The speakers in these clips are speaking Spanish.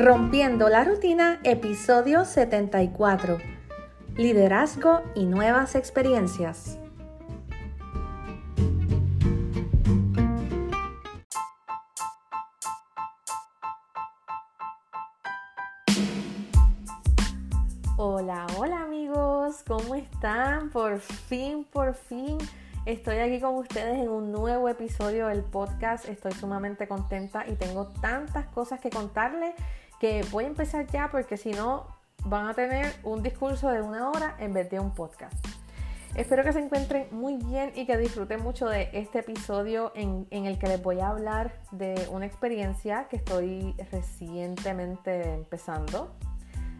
Rompiendo la rutina, episodio 74. Liderazgo y nuevas experiencias. Hola, hola amigos, ¿cómo están? Por fin, por fin Estoy aquí con ustedes en un nuevo episodio del podcast. Estoy sumamente contenta y tengo tantas cosas que contarles que voy a empezar ya porque si no van a tener un discurso de una hora en vez de un podcast. Espero que se encuentren muy bien y que disfruten mucho de este episodio en, el que les voy a hablar de una experiencia que estoy recientemente empezando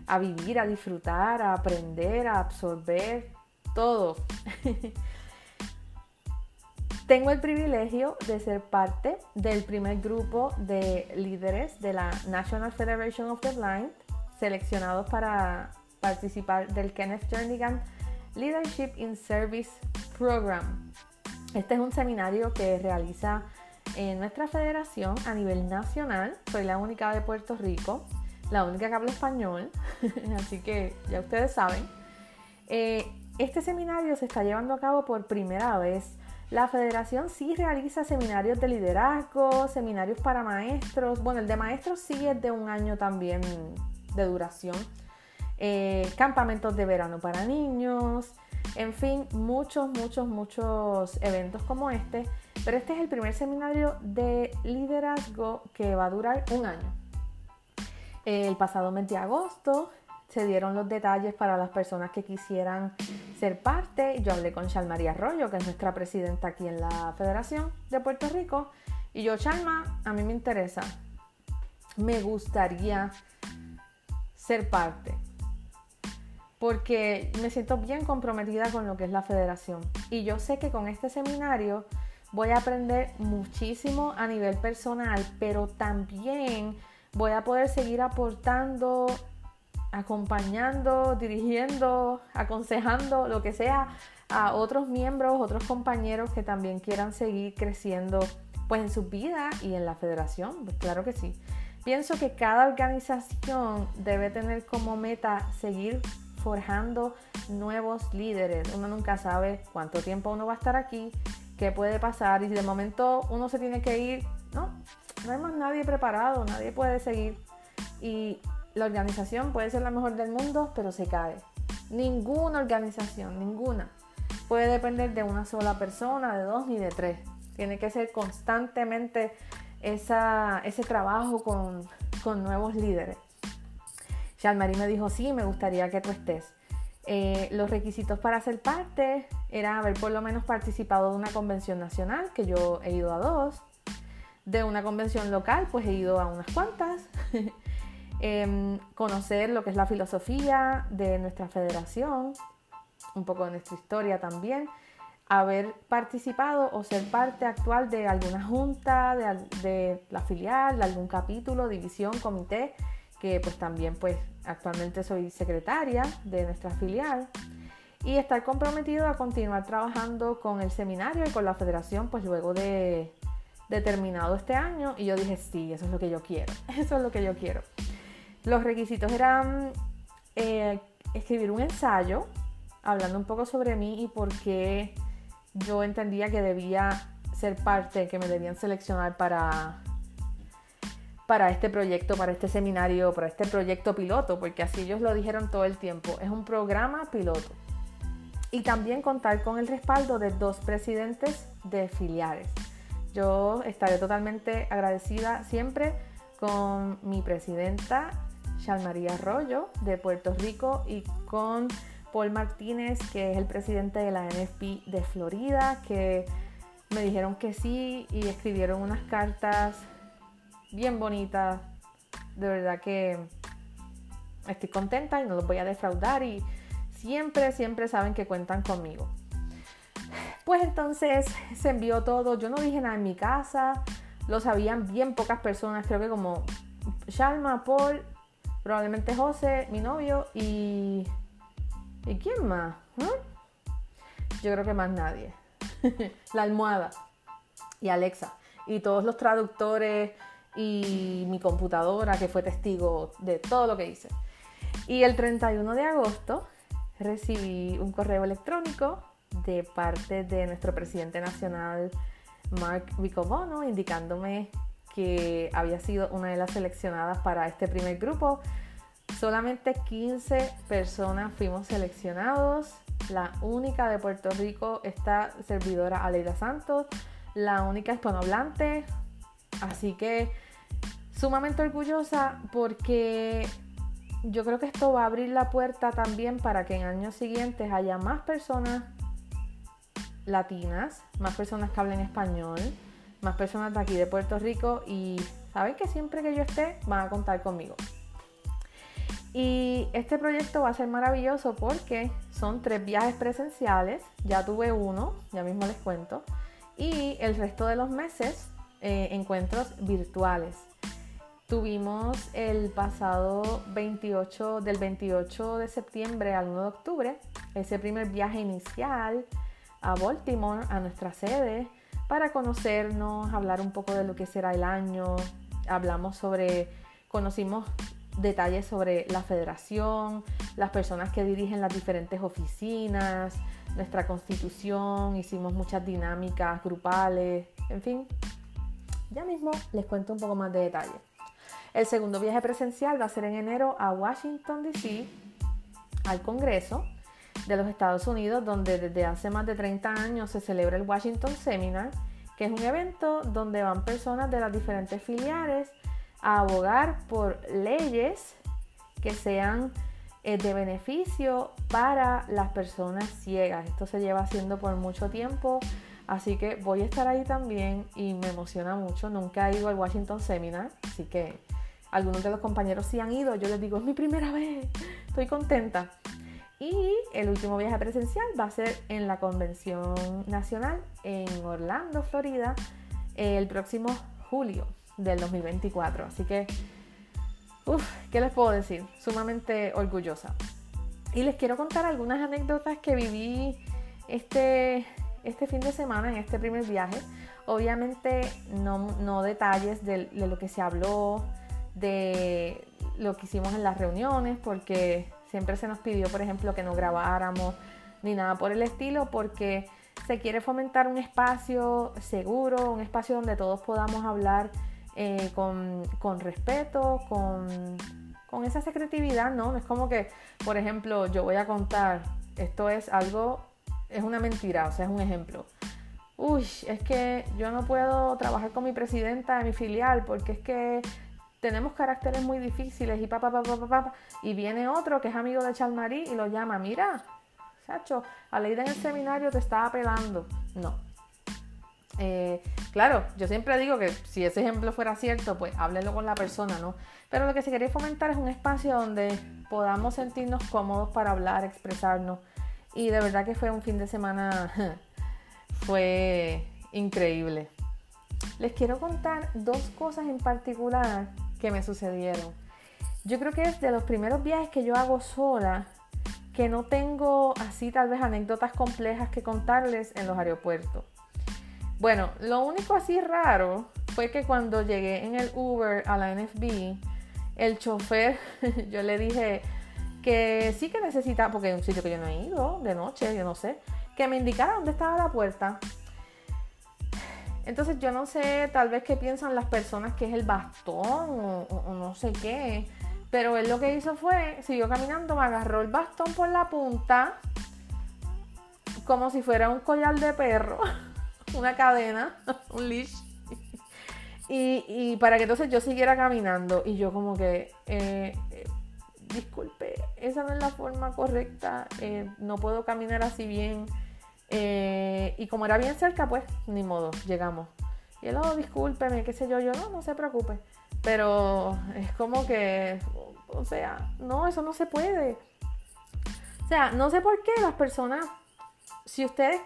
a vivir, a disfrutar, a aprender, a absorber todo. Tengo el privilegio de ser parte del primer grupo de líderes de la National Federation of the Blind, seleccionados para participar del Kenneth Jernigan Leadership in Service Program. Este es un seminario que realiza en nuestra federación a nivel nacional. Soy la única de Puerto Rico, la única que habla español, así que ya ustedes saben. Eh, este seminario se está llevando a cabo por primera vez la federación sí realiza seminarios de liderazgo, seminarios para maestros. Bueno, el de maestros sí es de un año también de duración. Eh, campamentos de verano para niños. En fin, muchos, muchos, muchos eventos como este. Pero este es el primer seminario de liderazgo que va a durar un año. El pasado mes de agosto se dieron los detalles para las personas que quisieran ser parte. Yo hablé con María Arroyo, que es nuestra presidenta aquí en la Federación de Puerto Rico. Y yo, Chalma, a mí me interesa. Me gustaría ser parte. Porque me siento bien comprometida con lo que es la federación. Y yo sé que con este seminario voy a aprender muchísimo a nivel personal, pero también voy a poder seguir aportando acompañando, dirigiendo, aconsejando, lo que sea, a otros miembros, otros compañeros que también quieran seguir creciendo pues en su vida y en la federación, pues claro que sí. Pienso que cada organización debe tener como meta seguir forjando nuevos líderes. Uno nunca sabe cuánto tiempo uno va a estar aquí, qué puede pasar y de momento uno se tiene que ir, no, no hay más nadie preparado, nadie puede seguir. Y la organización puede ser la mejor del mundo, pero se cae. Ninguna organización, ninguna, puede depender de una sola persona, de dos ni de tres. Tiene que ser constantemente ese trabajo con, nuevos líderes. Jean-Marie me dijo, sí, me gustaría que tú estés. Eh, los requisitos para ser parte era haber por lo menos participado de una convención nacional, que yo he ido a dos. De una convención local, pues he ido a unas cuantas. Em, conocer lo que es la filosofía de nuestra federación, un poco de nuestra historia también, haber participado o ser parte actual de alguna junta, de, la filial, de algún capítulo, división, comité, que pues también pues actualmente soy secretaria de nuestra filial y estar comprometido a continuar trabajando con el seminario y con la federación pues luego de, de terminado este año y yo dije sí, eso es lo que yo quiero, eso es lo que yo quiero. Los requisitos eran eh, escribir un ensayo hablando un poco sobre mí y por qué yo entendía que debía ser parte, que me debían seleccionar para, para este proyecto, para este seminario, para este proyecto piloto, porque así ellos lo dijeron todo el tiempo. Es un programa piloto. Y también contar con el respaldo de dos presidentes de filiales. Yo estaré totalmente agradecida siempre con mi presidenta María Arroyo de Puerto Rico y con Paul Martínez, que es el presidente de la NFP de Florida, que me dijeron que sí y escribieron unas cartas bien bonitas. De verdad que estoy contenta y no los voy a defraudar y siempre, siempre saben que cuentan conmigo. Pues entonces se envió todo. Yo no dije nada en mi casa. Lo sabían bien pocas personas. Creo que como Shalma, Paul probablemente José, mi novio y... ¿Y quién más? ¿Mm? Yo creo que más nadie. la almohada y Alexa y todos los traductores y mi computadora que fue testigo de todo lo que hice. Y el 31 de agosto recibí un correo electrónico de parte de nuestro presidente nacional Mark Riccobono indicándome que había sido una de las seleccionadas para este primer grupo. Solamente 15 personas fuimos seleccionados. La única de Puerto Rico, esta servidora Aleida Santos, la única hispanohablante. Así que sumamente orgullosa porque yo creo que esto va a abrir la puerta también para que en años siguientes haya más personas latinas, más personas que hablen español, más personas de aquí de Puerto Rico y saben que siempre que yo esté van a contar conmigo. Y este proyecto va a ser maravilloso porque son tres viajes presenciales, ya tuve uno, ya mismo les cuento, y el resto de los meses eh, encuentros virtuales. Tuvimos el pasado 28, del 28 de septiembre al 1 de octubre, ese primer viaje inicial a Baltimore, a nuestra sede, para conocernos, hablar un poco de lo que será el año. Hablamos sobre, conocimos detalles sobre la federación, las personas que dirigen las diferentes oficinas, nuestra constitución, hicimos muchas dinámicas grupales, en fin. Ya mismo les cuento un poco más de detalle. El segundo viaje presencial va a ser en enero a Washington, D.C., al Congreso de los Estados Unidos, donde desde hace más de 30 años se celebra el Washington Seminar, que es un evento donde van personas de las diferentes filiales a abogar por leyes que sean eh, de beneficio para las personas ciegas. Esto se lleva haciendo por mucho tiempo, así que voy a estar ahí también y me emociona mucho. Nunca he ido al Washington Seminar, así que algunos de los compañeros sí han ido. Yo les digo, es mi primera vez, estoy contenta. Y el último viaje presencial va a ser en la Convención Nacional en Orlando, Florida, el próximo julio del 2024. Así que, uff, ¿qué les puedo decir? Sumamente orgullosa. Y les quiero contar algunas anécdotas que viví este, este fin de semana en este primer viaje. Obviamente no, no detalles de, de lo que se habló, de lo que hicimos en las reuniones, porque Siempre se nos pidió, por ejemplo, que no grabáramos ni nada por el estilo porque se quiere fomentar un espacio seguro, un espacio donde todos podamos hablar eh, con, respeto, con, con, esa secretividad, ¿no? No es como que, por ejemplo, yo voy a contar, esto es algo, es una mentira, o sea, es un ejemplo. Uy, es que yo no puedo trabajar con mi presidenta de mi filial porque es que tenemos caracteres muy difíciles y pa, pa, pa, pa, y viene otro que es amigo de Chalmarí y lo llama, mira, Sacho, a Leida en el seminario te estaba pelando. No. Eh, claro, yo siempre digo que si ese ejemplo fuera cierto, pues háblenlo con la persona, ¿no? Pero lo que se quería fomentar es un espacio donde podamos sentirnos cómodos para hablar, expresarnos. Y de verdad que fue un fin de semana, fue increíble. Les quiero contar dos cosas en particular que me sucedieron. Yo creo que es de los primeros viajes que yo hago sola que no tengo así tal vez anécdotas complejas que contarles en los aeropuertos. Bueno, lo único así raro fue que cuando llegué en el Uber a la NFB, el chofer, yo le dije que sí que necesitaba, porque es un sitio que yo no he ido de noche, yo no sé, que me indicara dónde estaba la puerta. Entonces yo no sé tal vez qué piensan las personas que es el bastón o, no sé qué. Pero él lo que hizo fue, siguió caminando, me agarró el bastón por la punta, como si fuera un collar de perro, una cadena, un leash. Y, para que entonces yo siguiera caminando. Y yo como que, eh, disculpe, esa no es la forma correcta, eh, no puedo caminar así bien. Eh, y como era bien cerca, pues ni modo, llegamos. Y él, oh, discúlpeme, qué sé yo, yo, no, no se preocupe. Pero es como que, o sea, no, eso no se puede. O sea, no sé por qué las personas, si ustedes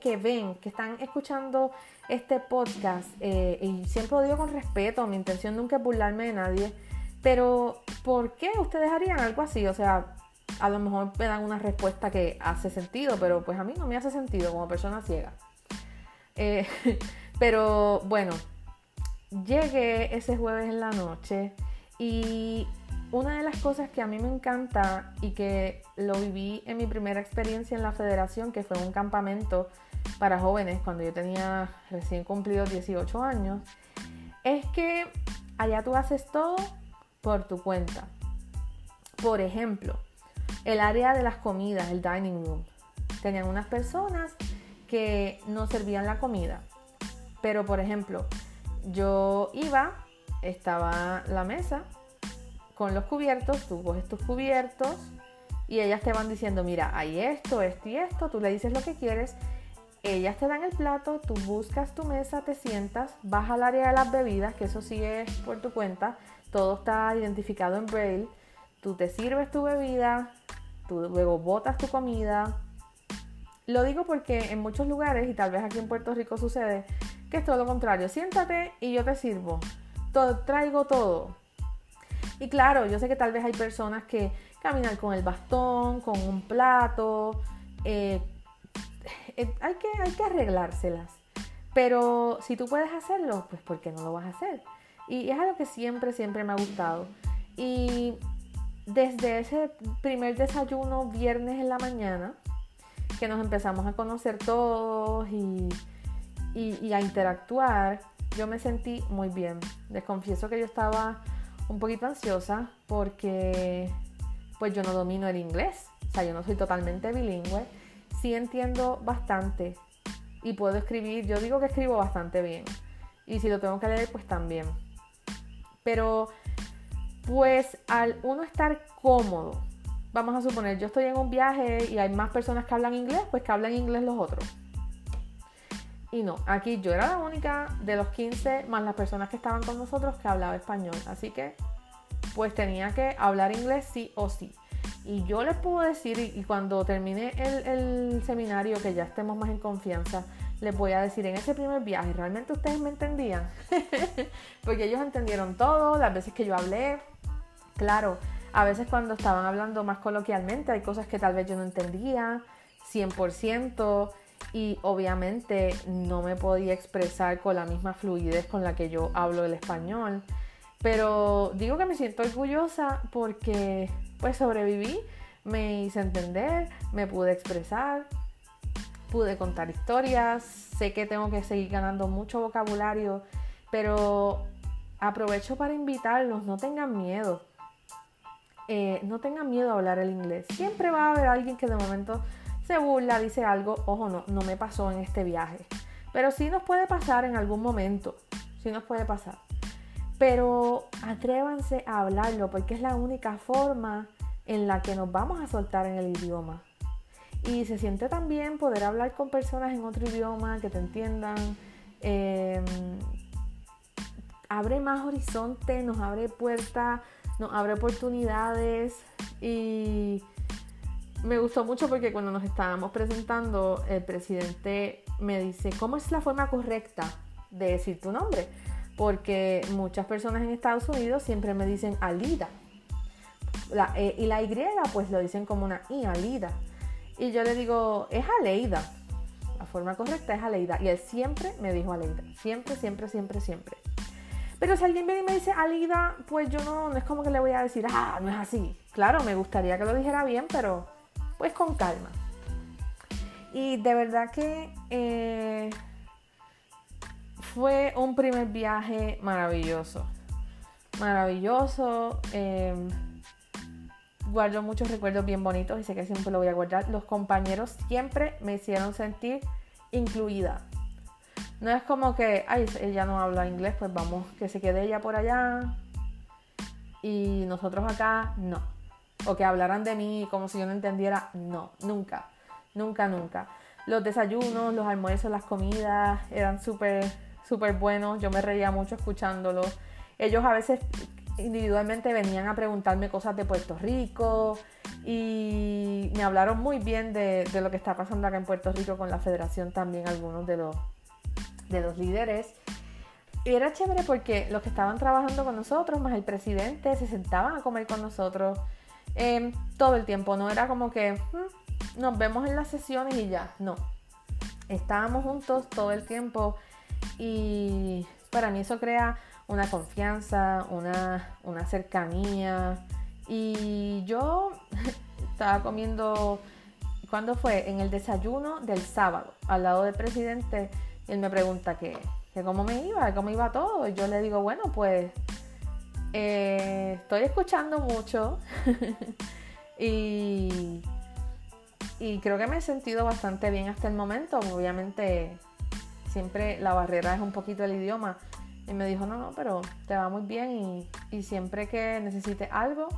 que, ven, que están escuchando este podcast, eh, y siempre lo digo con respeto, mi intención nunca es burlarme de nadie, pero ¿por qué ustedes harían algo así? O sea, a lo mejor me dan una respuesta que hace sentido, pero pues a mí no me hace sentido como persona ciega. Eh, pero bueno, llegué ese jueves en la noche y una de las cosas que a mí me encanta y que lo viví en mi primera experiencia en la federación, que fue un campamento para jóvenes cuando yo tenía recién cumplido 18 años, es que allá tú haces todo por tu cuenta. Por ejemplo, el área de las comidas, el dining room. Tenían unas personas que no servían la comida. Pero, por ejemplo, yo iba, estaba la mesa con los cubiertos, tú coges tus cubiertos y ellas te van diciendo, mira, hay esto, esto y esto, tú le dices lo que quieres, ellas te dan el plato, tú buscas tu mesa, te sientas, vas al área de las bebidas, que eso sí es por tu cuenta, todo está identificado en braille, tú te sirves tu bebida, tú luego botas tu comida. Lo digo porque en muchos lugares, y tal vez aquí en Puerto Rico sucede, que es todo lo contrario, siéntate y yo te sirvo, todo, traigo todo y claro, yo sé que tal vez hay personas que caminan con el bastón, con un plato, eh, eh, hay, que, hay que arreglárselas. Pero si tú puedes hacerlo, pues ¿por qué no lo vas a hacer? Y es algo que siempre, siempre me ha gustado. Y desde ese primer desayuno viernes en la mañana, que nos empezamos a conocer todos y, y a interactuar, yo me sentí muy bien. Les confieso que yo estaba un poquito ansiosa porque pues yo no domino el inglés, o sea, yo no soy totalmente bilingüe, sí entiendo bastante y puedo escribir, yo digo que escribo bastante bien y si lo tengo que leer pues también. Pero pues al uno estar cómodo, vamos a suponer, yo estoy en un viaje y hay más personas que hablan inglés, pues que hablan inglés los otros. Y no, aquí yo era la única de los 15 más las personas que estaban con nosotros que hablaba español. Así que pues tenía que hablar inglés sí o sí. Y yo les puedo decir, y cuando termine el, seminario, que ya estemos más en confianza, les voy a decir, en ese primer viaje, ¿realmente ustedes me entendían? Porque ellos entendieron todo, las veces que yo hablé. Claro, a veces cuando estaban hablando más coloquialmente, hay cosas que tal vez yo no entendía, 100% y obviamente no me podía expresar con la misma fluidez con la que yo hablo el español. Pero digo que me siento orgullosa porque pues sobreviví, me hice entender, me pude expresar, pude contar historias, sé que tengo que seguir ganando mucho vocabulario, pero aprovecho para invitarlos, no tengan miedo. Eh, no tengan miedo a hablar el inglés. Siempre va a haber alguien que de momento se burla, dice algo, ojo, no, no me pasó en este viaje. Pero sí nos puede pasar en algún momento, sí nos puede pasar. Pero atrévanse a hablarlo porque es la única forma en la que nos vamos a soltar en el idioma. Y se siente también poder hablar con personas en otro idioma que te entiendan. Em, abre más horizonte, nos abre puertas, nos abre oportunidades y me gustó mucho porque cuando nos estábamos presentando, el presidente me dice, ¿cómo es la forma correcta de decir tu nombre? Porque muchas personas en Estados Unidos siempre me dicen Alida. E y la Y pues lo dicen como una I, Alida. Y yo le digo, es Aleida. La forma correcta es Aleida. Y él siempre me dijo Aleida. Siempre, siempre, siempre, siempre. Pero si alguien viene y me dice Alida, pues yo no, no es como que le voy a decir, ah, no es así. Claro, me gustaría que lo dijera bien, pero pues con calma. Y de verdad que eh, fue un primer viaje maravilloso. Maravilloso. Em, guardo muchos recuerdos bien bonitos y sé que siempre lo voy a guardar. Los compañeros siempre me hicieron sentir incluida. No es como que, ay, ella no habla inglés, pues vamos, que se quede ella por allá y nosotros acá, no o que hablaran de mí como si yo no entendiera. No, nunca, nunca, nunca. Los desayunos, los almuerzos, las comidas eran súper, súper buenos. Yo me reía mucho escuchándolos. Ellos a veces individualmente venían a preguntarme cosas de Puerto Rico y me hablaron muy bien de, de, lo que está pasando acá en Puerto Rico con la federación también algunos de los, de los líderes. Y era chévere porque los que estaban trabajando con nosotros, más el presidente, se sentaban a comer con nosotros Em, todo el tiempo, no era como que mm, nos vemos en las sesiones y ya, no. Estábamos juntos todo el tiempo y Para mí eso crea una confianza, una, una cercanía. Y yo estaba comiendo, ¿cuándo fue? En el desayuno del sábado, al lado del presidente, él me pregunta que, que cómo me iba, cómo iba todo. Y yo le digo, bueno, pues eh, estoy escuchando mucho y, y creo que me he sentido bastante bien hasta el momento. Obviamente siempre la barrera es un poquito el idioma. Y me dijo, no, no, pero te va muy bien y, y siempre que necesite algo,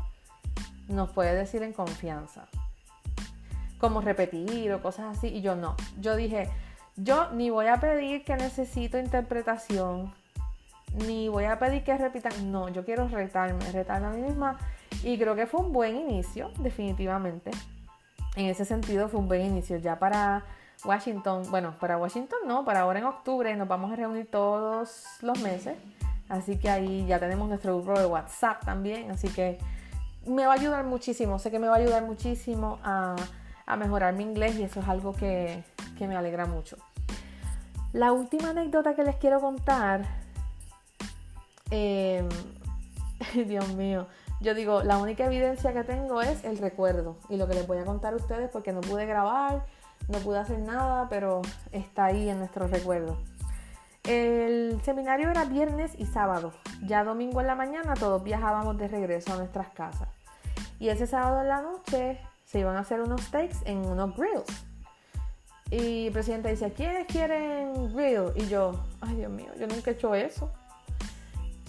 nos puede decir en confianza. Como repetir o cosas así. Y yo no. Yo dije, yo ni voy a pedir que necesito interpretación, ni voy a pedir que repitan. No, yo quiero retarme, retarme a mí misma. Y creo que fue un buen inicio, definitivamente. En ese sentido fue un buen inicio. Ya para Washington, bueno, para Washington no, para ahora en octubre nos vamos a reunir todos los meses. Así que ahí ya tenemos nuestro grupo de WhatsApp también. Así que me va a ayudar muchísimo. Sé que me va a ayudar muchísimo a, mejorar mi inglés y eso es algo que, que me alegra mucho. La última anécdota que les quiero contar eh, Dios mío, yo digo, la única evidencia que tengo es el recuerdo y lo que les voy a contar a ustedes porque no pude grabar, no pude hacer nada, pero está ahí en nuestro recuerdo. El seminario era viernes y sábado. Ya domingo en la mañana todos viajábamos de regreso a nuestras casas. Y ese sábado en la noche se iban a hacer unos steaks en unos grills. Y el presidente dice, ¿quiénes quieren grill? Y yo, ay Dios mío, yo nunca he hecho eso.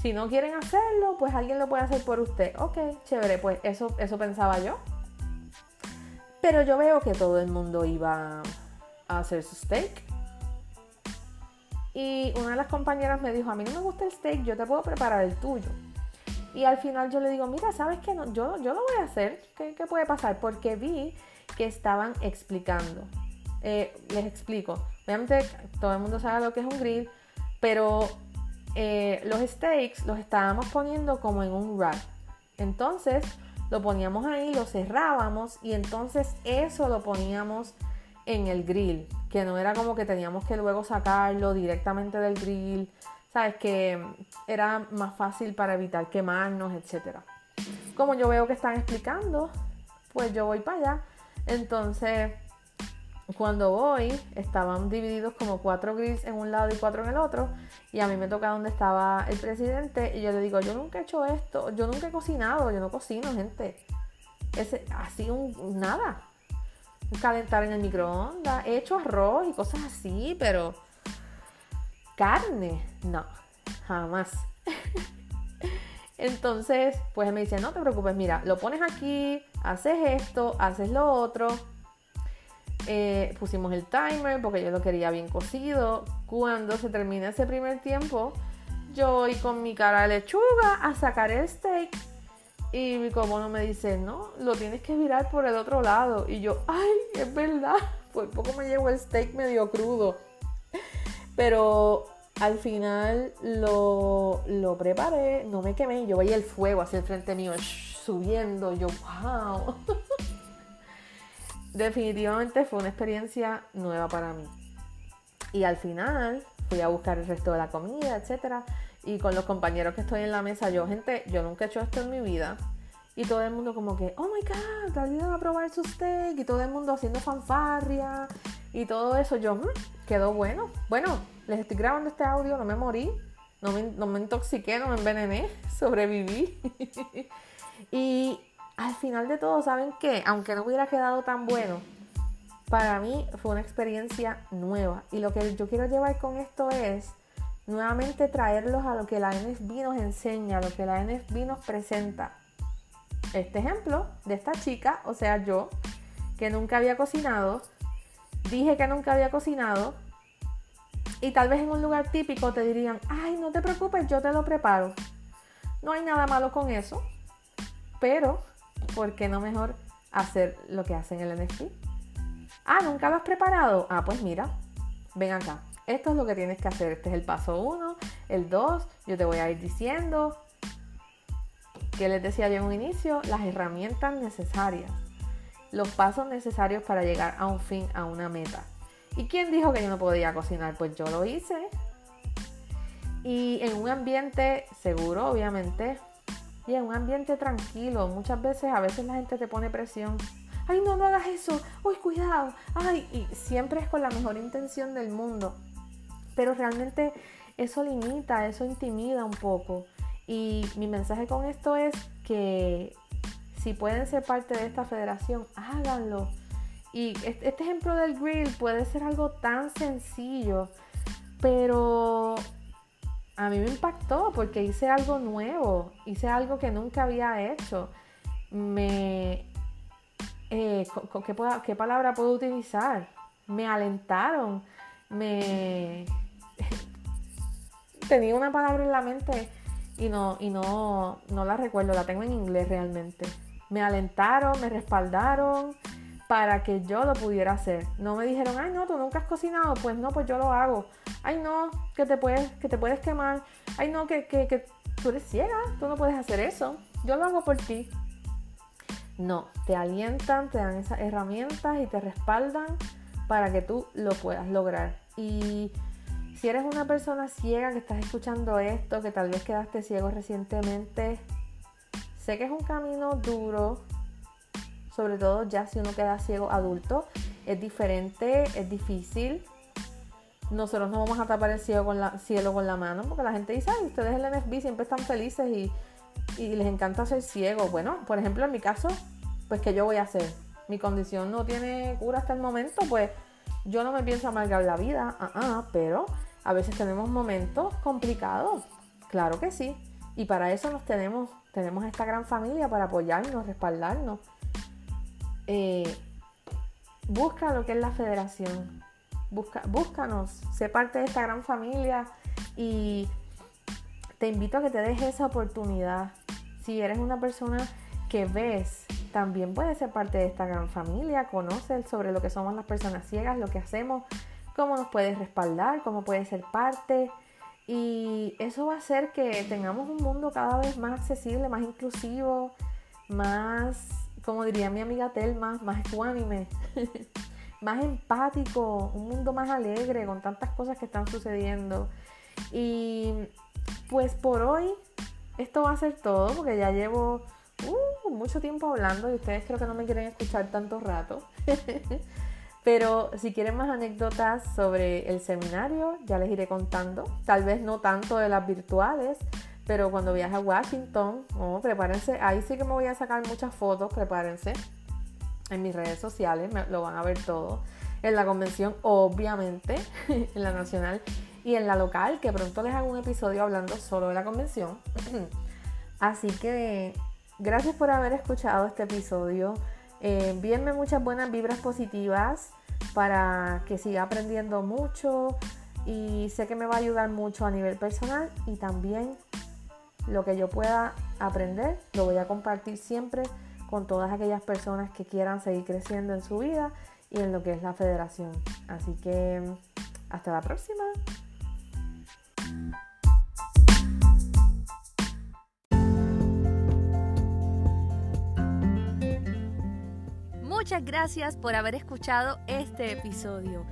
Si no quieren hacerlo, pues alguien lo puede hacer por usted. Ok, chévere, pues eso, eso pensaba yo. Pero yo veo que todo el mundo iba a hacer su steak. Y una de las compañeras me dijo, a mí no me gusta el steak, yo te puedo preparar el tuyo. Y al final yo le digo, mira, ¿sabes qué? No, yo, yo lo voy a hacer. ¿Qué, puede pasar? Porque vi que estaban explicando. Eh, les explico. Obviamente todo el mundo sabe lo que es un grill, pero eh, los steaks los estábamos poniendo como en un rack. Entonces lo poníamos ahí, lo cerrábamos y entonces eso lo poníamos en el grill, que no era como que teníamos que luego sacarlo directamente del grill, sabes que era más fácil para evitar quemarnos, etc. Como yo veo que están explicando, pues yo voy para allá. Entonces cuando voy, estaban divididos como cuatro grills en un lado y cuatro en el otro. Y a mí me toca donde estaba el presidente. Y yo le digo, yo nunca he hecho esto, yo nunca he cocinado, yo no cocino, gente. Ese, así un nada. Calentar en el microondas. He hecho arroz y cosas así, pero carne, no, jamás. Entonces, pues me dice, no te preocupes, mira, lo pones aquí, haces esto, haces lo otro eh, pusimos el timer porque yo lo quería bien cocido. Cuando se termina ese primer tiempo, yo voy con mi cara de lechuga a sacar el steak. Y mi comono me dice, no, lo tienes que virar por el otro lado. Y yo, ay, es verdad. Por poco me llevo el steak medio crudo. Pero al final lo, lo preparé, no me quemé. Yo veía el fuego hacia el frente mío, subiendo. Yo, wow. definitivamente fue una experiencia nueva para mí. Y al final fui a buscar el resto de la comida, etcétera. Y con los compañeros que estoy en la mesa, yo, gente, yo nunca he hecho esto en mi vida. Y todo el mundo como que, oh my god, alguien va a probar su steak. Y todo el mundo haciendo fanfarria. Y todo eso, yo, mmm, quedó bueno. Bueno, les estoy grabando este audio, no me morí. No me, no me intoxiqué, no me envenené, sobreviví. y al final de todo, ¿saben qué? Aunque no hubiera quedado tan bueno, para mí fue una experiencia nueva. Y lo que yo quiero llevar con esto es nuevamente traerlos a lo que la NFB nos enseña, a lo que la NFB nos presenta. Este ejemplo de esta chica, o sea, yo, que nunca había cocinado, dije que nunca había cocinado, y tal vez en un lugar típico te dirían, ay, no te preocupes, yo te lo preparo. No hay nada malo con eso, pero ¿por qué no mejor hacer lo que hacen el NFT? Ah, ¿nunca lo has preparado? Ah, pues mira, ven acá. Esto es lo que tienes que hacer. Este es el paso 1, el 2. Yo te voy a ir diciendo que les decía yo en un inicio, las herramientas necesarias, los pasos necesarios para llegar a un fin, a una meta. ¿Y quién dijo que yo no podía cocinar? Pues yo lo hice. y en un ambiente seguro, obviamente, en un ambiente tranquilo. Muchas veces, a veces la gente te pone presión. Ay, no, no hagas eso. Uy, cuidado. Ay, y siempre es con la mejor intención del mundo. Pero realmente eso limita, eso intimida un poco. Y mi mensaje con esto es que si pueden ser parte de esta federación, háganlo. Y este ejemplo del grill puede ser algo tan sencillo, pero a mí me impactó porque hice algo nuevo, hice algo que nunca había hecho. Me, eh, ¿qué, ¿qué, palabra puedo utilizar? Me alentaron, me tenía una palabra en la mente y no, y no, no la recuerdo, la tengo en inglés realmente me alentaron, me respaldaron para que yo lo pudiera hacer. No me dijeron, ay no, tú nunca has cocinado, pues no, pues yo lo hago. Ay no, que te puedes, que te puedes quemar. Ay no, que, que, que tú eres ciega, tú no puedes hacer eso. Yo lo hago por ti. No, te alientan, te dan esas herramientas y te respaldan para que tú lo puedas lograr. Y si eres una persona ciega que estás escuchando esto, que tal vez quedaste ciego recientemente, Sé que es un camino duro, sobre todo ya si uno queda ciego adulto. Es diferente, es difícil. Nosotros no vamos a tapar el cielo con la, con la mano porque la gente dice, ay, ustedes en el NFB siempre están felices y, y les encanta ser ciego. Bueno, por ejemplo, en mi caso, pues ¿qué yo voy a hacer? Mi condición no tiene cura hasta el momento, pues yo no me pienso amargar la vida, uh -uh, pero a veces tenemos momentos complicados, claro que sí, y para eso nos tenemos tenemos esta gran familia para apoyarnos, respaldarnos. Eh, busca lo que es la federación. Busca, búscanos, sé parte de esta gran familia y te invito a que te dejes esa oportunidad. Si eres una persona que ves, también puedes ser parte de esta gran familia, conoce sobre lo que somos las personas ciegas, lo que hacemos, cómo nos puedes respaldar, cómo puedes ser parte. Y eso va a hacer que tengamos un mundo cada vez más accesible, más inclusivo, más, como diría mi amiga Telma, más ecuánime, más empático, un mundo más alegre con tantas cosas que están sucediendo. Y pues por hoy esto va a ser todo porque ya llevo uh, mucho tiempo hablando y ustedes creo que no me quieren escuchar tanto rato. Pero si quieren más anécdotas sobre el seminario, ya les iré contando. Tal vez no tanto de las virtuales, pero cuando viaje a Washington, oh, prepárense. Ahí sí que me voy a sacar muchas fotos, prepárense. En mis redes sociales lo van a ver todo. En la convención, obviamente, en la nacional y en la local, que pronto les hago un episodio hablando solo de la convención. Así que gracias por haber escuchado este episodio. Eh, envíenme muchas buenas vibras positivas para que siga aprendiendo mucho y sé que me va a ayudar mucho a nivel personal y también lo que yo pueda aprender lo voy a compartir siempre con todas aquellas personas que quieran seguir creciendo en su vida y en lo que es la federación. Así que hasta la próxima. Muchas gracias por haber escuchado este episodio.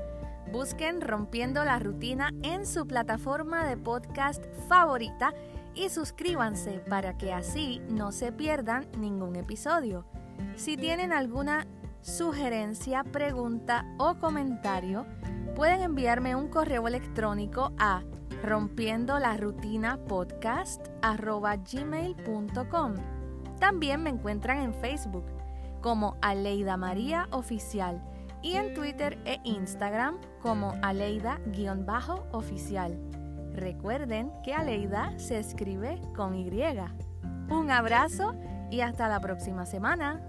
Busquen Rompiendo la Rutina en su plataforma de podcast favorita y suscríbanse para que así no se pierdan ningún episodio. Si tienen alguna sugerencia, pregunta o comentario, pueden enviarme un correo electrónico a rompiendo la rutina podcast. También me encuentran en Facebook como Aleida María Oficial y en Twitter e Instagram como Aleida-oficial. Recuerden que Aleida se escribe con Y. Un abrazo y hasta la próxima semana.